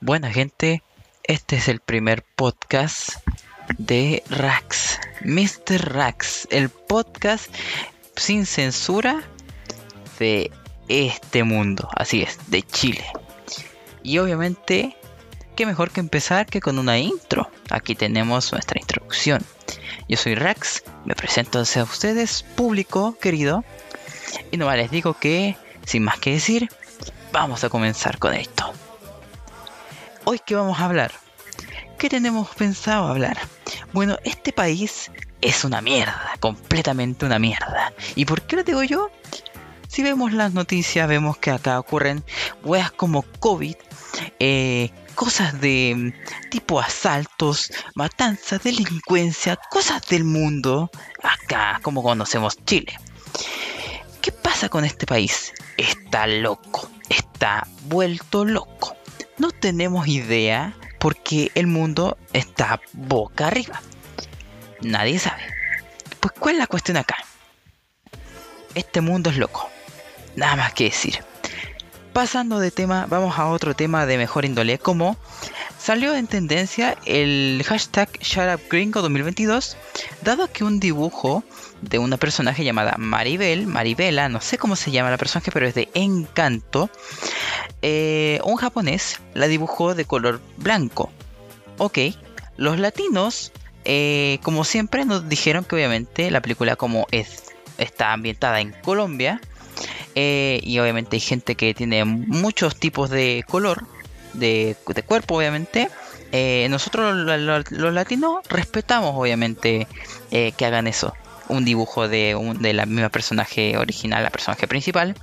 Buena gente, este es el primer podcast de Rax, Mr. Rax, el podcast sin censura de este mundo, así es, de Chile. Y obviamente, qué mejor que empezar que con una intro. Aquí tenemos nuestra introducción. Yo soy Rax, me presento a ustedes, público querido, y nomás les digo que, sin más que decir, vamos a comenzar con esto. Hoy que vamos a hablar, ¿qué tenemos pensado hablar? Bueno, este país es una mierda, completamente una mierda. ¿Y por qué lo digo yo? Si vemos las noticias, vemos que acá ocurren weas como COVID, eh, cosas de mm, tipo asaltos, matanzas, delincuencia, cosas del mundo, acá como conocemos Chile. ¿Qué pasa con este país? Está loco, está vuelto loco. No tenemos idea porque el mundo está boca arriba. Nadie sabe. Pues ¿cuál es la cuestión acá? Este mundo es loco. Nada más que decir. Pasando de tema, vamos a otro tema de mejor índole, como salió en tendencia el hashtag ShutUpGringo 2022, dado que un dibujo de una personaje llamada Maribel, Maribela, no sé cómo se llama la personaje, pero es de Encanto, eh, un japonés la dibujó de color blanco. Ok, los latinos, eh, como siempre, nos dijeron que obviamente la película como es, está ambientada en Colombia, eh, y obviamente hay gente que tiene muchos tipos de color, de, cuerpo obviamente. Eh, nosotros los, latinos respetamos obviamente eh, que hagan eso. Un dibujo de, un, de la misma personaje original, la personaje principal,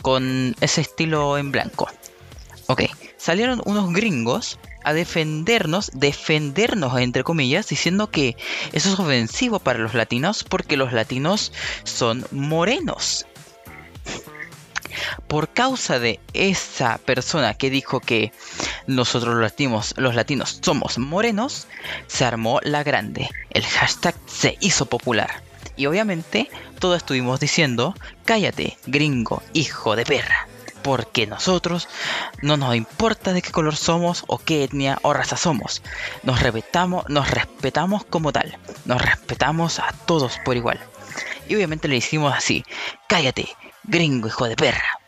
con ese estilo en blanco. Ok, salieron unos gringos a defendernos, defendernos entre comillas, diciendo que eso es ofensivo para los latinos porque los latinos son morenos. Por causa de esa persona que dijo que nosotros los latinos, los latinos somos morenos, se armó la grande. El hashtag se hizo popular. Y obviamente todos estuvimos diciendo, cállate, gringo, hijo de perra porque nosotros no nos importa de qué color somos o qué etnia o raza somos. Nos respetamos, nos respetamos como tal. Nos respetamos a todos por igual. Y obviamente le hicimos así. Cállate, gringo hijo de perra.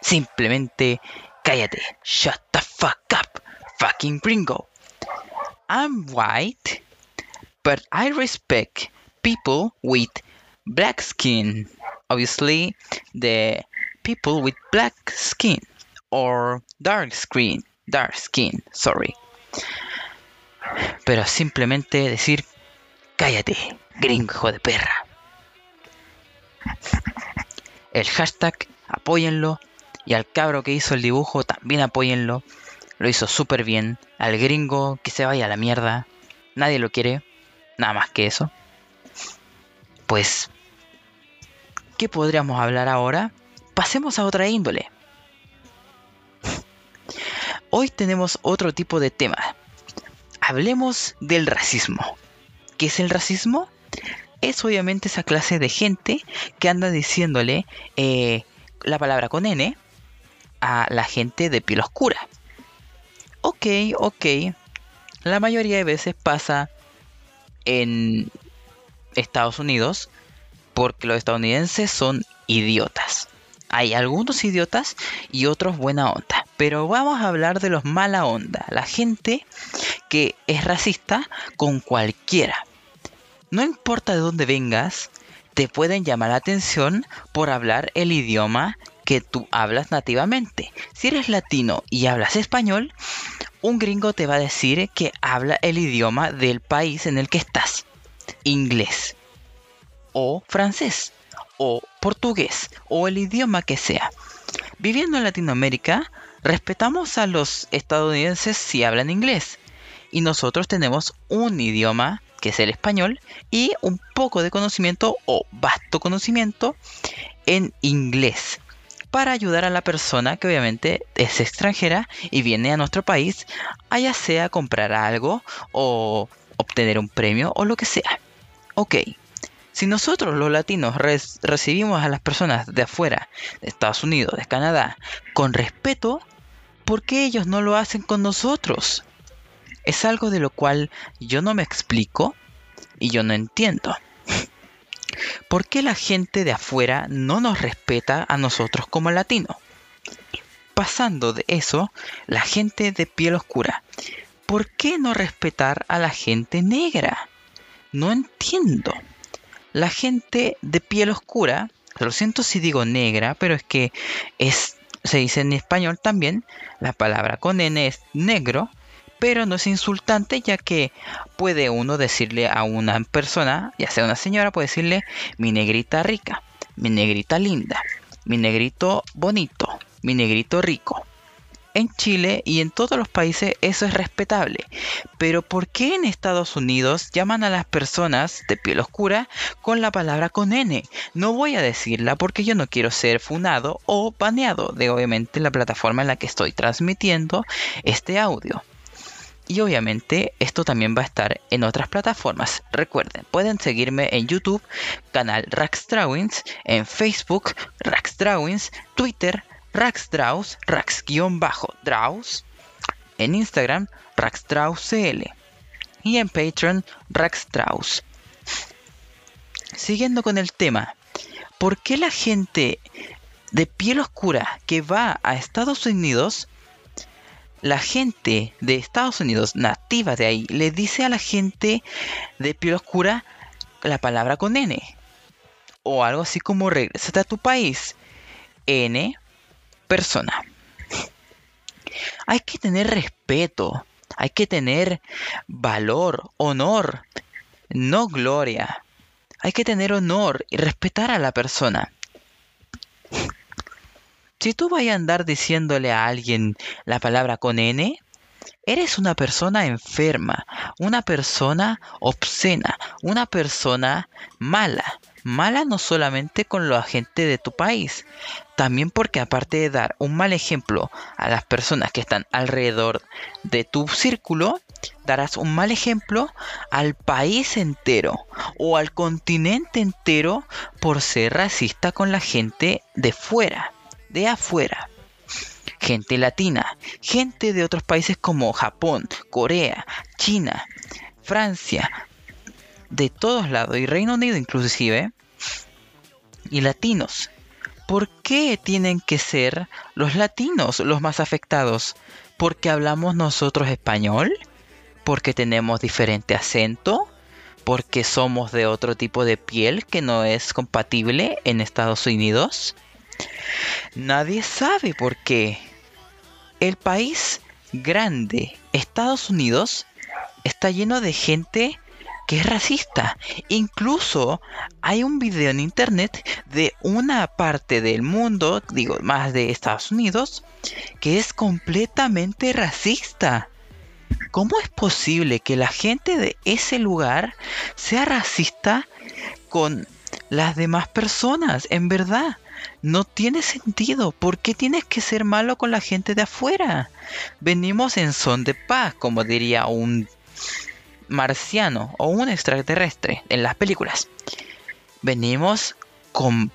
Simplemente cállate. Shut the fuck up, fucking gringo. I'm white, but I respect people with black skin. Obviously, the people with black skin or dark skin, dark skin, sorry. Pero simplemente decir, cállate, gringo de perra. El hashtag, apóyenlo. Y al cabro que hizo el dibujo, también apóyenlo. Lo hizo súper bien. Al gringo, que se vaya a la mierda. Nadie lo quiere. Nada más que eso. Pues, ¿qué podríamos hablar ahora? pasemos a otra índole. Hoy tenemos otro tipo de tema. Hablemos del racismo. ¿Qué es el racismo? Es obviamente esa clase de gente que anda diciéndole eh, la palabra con N a la gente de piel oscura. Ok, ok. La mayoría de veces pasa en Estados Unidos porque los estadounidenses son idiotas. Hay algunos idiotas y otros buena onda. Pero vamos a hablar de los mala onda. La gente que es racista con cualquiera. No importa de dónde vengas, te pueden llamar la atención por hablar el idioma que tú hablas nativamente. Si eres latino y hablas español, un gringo te va a decir que habla el idioma del país en el que estás. Inglés o francés o portugués o el idioma que sea. Viviendo en Latinoamérica, respetamos a los estadounidenses si hablan inglés y nosotros tenemos un idioma que es el español y un poco de conocimiento o vasto conocimiento en inglés para ayudar a la persona que obviamente es extranjera y viene a nuestro país, ya sea comprar algo o obtener un premio o lo que sea. Ok, si nosotros los latinos recibimos a las personas de afuera, de Estados Unidos, de Canadá, con respeto, ¿por qué ellos no lo hacen con nosotros? Es algo de lo cual yo no me explico y yo no entiendo. ¿Por qué la gente de afuera no nos respeta a nosotros como latinos? Pasando de eso, la gente de piel oscura. ¿Por qué no respetar a la gente negra? No entiendo. La gente de piel oscura, lo siento si digo negra, pero es que es, se dice en español también, la palabra con N es negro, pero no es insultante ya que puede uno decirle a una persona, ya sea una señora, puede decirle mi negrita rica, mi negrita linda, mi negrito bonito, mi negrito rico. En Chile y en todos los países eso es respetable. Pero ¿por qué en Estados Unidos llaman a las personas de piel oscura con la palabra con N? No voy a decirla porque yo no quiero ser funado o baneado de obviamente la plataforma en la que estoy transmitiendo este audio. Y obviamente esto también va a estar en otras plataformas. Recuerden, pueden seguirme en YouTube, canal Rax Drawings, en Facebook, Rax Drawings, Twitter, Rax Draws, Rax-Draws, en Instagram, RaxDrawsCL y en Patreon, RaxDraws. Siguiendo con el tema, ¿por qué la gente de piel oscura que va a Estados Unidos la gente de Estados Unidos, nativa de ahí, le dice a la gente de piel oscura la palabra con N. O algo así como regresa a tu país. N, persona. Hay que tener respeto, hay que tener valor, honor, no gloria. Hay que tener honor y respetar a la persona. Si tú vas a andar diciéndole a alguien la palabra con N, eres una persona enferma, una persona obscena, una persona mala. Mala no solamente con la gente de tu país, también porque aparte de dar un mal ejemplo a las personas que están alrededor de tu círculo, darás un mal ejemplo al país entero o al continente entero por ser racista con la gente de fuera de afuera. Gente latina, gente de otros países como Japón, Corea, China, Francia, de todos lados, y Reino Unido inclusive, y latinos. ¿Por qué tienen que ser los latinos los más afectados? ¿Porque hablamos nosotros español? ¿Porque tenemos diferente acento? ¿Porque somos de otro tipo de piel que no es compatible en Estados Unidos? Nadie sabe por qué. El país grande, Estados Unidos, está lleno de gente que es racista. Incluso hay un video en internet de una parte del mundo, digo, más de Estados Unidos, que es completamente racista. ¿Cómo es posible que la gente de ese lugar sea racista con las demás personas? En verdad, no tiene sentido. ¿Por qué tienes que ser malo con la gente de afuera? Venimos en son de paz, como diría un marciano o un extraterrestre en las películas. Venimos con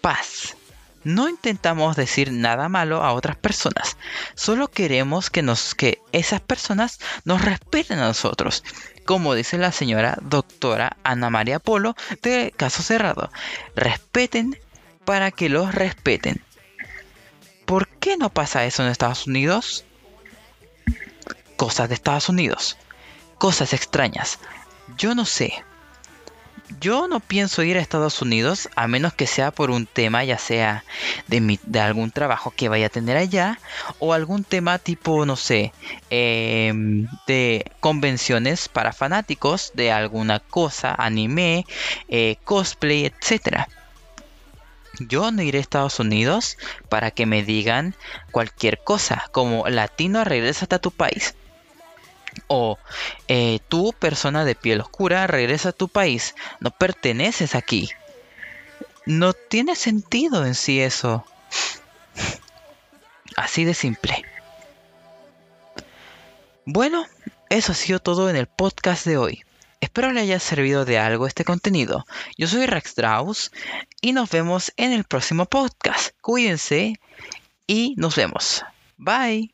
paz. No intentamos decir nada malo a otras personas. Solo queremos que, nos, que esas personas nos respeten a nosotros. Como dice la señora doctora Ana María Polo de Caso Cerrado. Respeten para que los respeten. ¿Por qué no pasa eso en Estados Unidos? Cosas de Estados Unidos. Cosas extrañas. Yo no sé. Yo no pienso ir a Estados Unidos a menos que sea por un tema, ya sea de, de algún trabajo que vaya a tener allá o algún tema tipo, no sé, em, de convenciones para fanáticos de alguna cosa, anime, eh, cosplay, etcétera. Yo no iré a Estados Unidos para que me digan cualquier cosa, como latino regresa a tu país. O eh, tú, persona de piel oscura, regresa a tu país. No perteneces aquí. No tiene sentido en sí eso. Así de simple. Bueno, eso ha sido todo en el podcast de hoy. Espero le haya servido de algo este contenido. Yo soy Rex Strauss y nos vemos en el próximo podcast. Cuídense y nos vemos. Bye.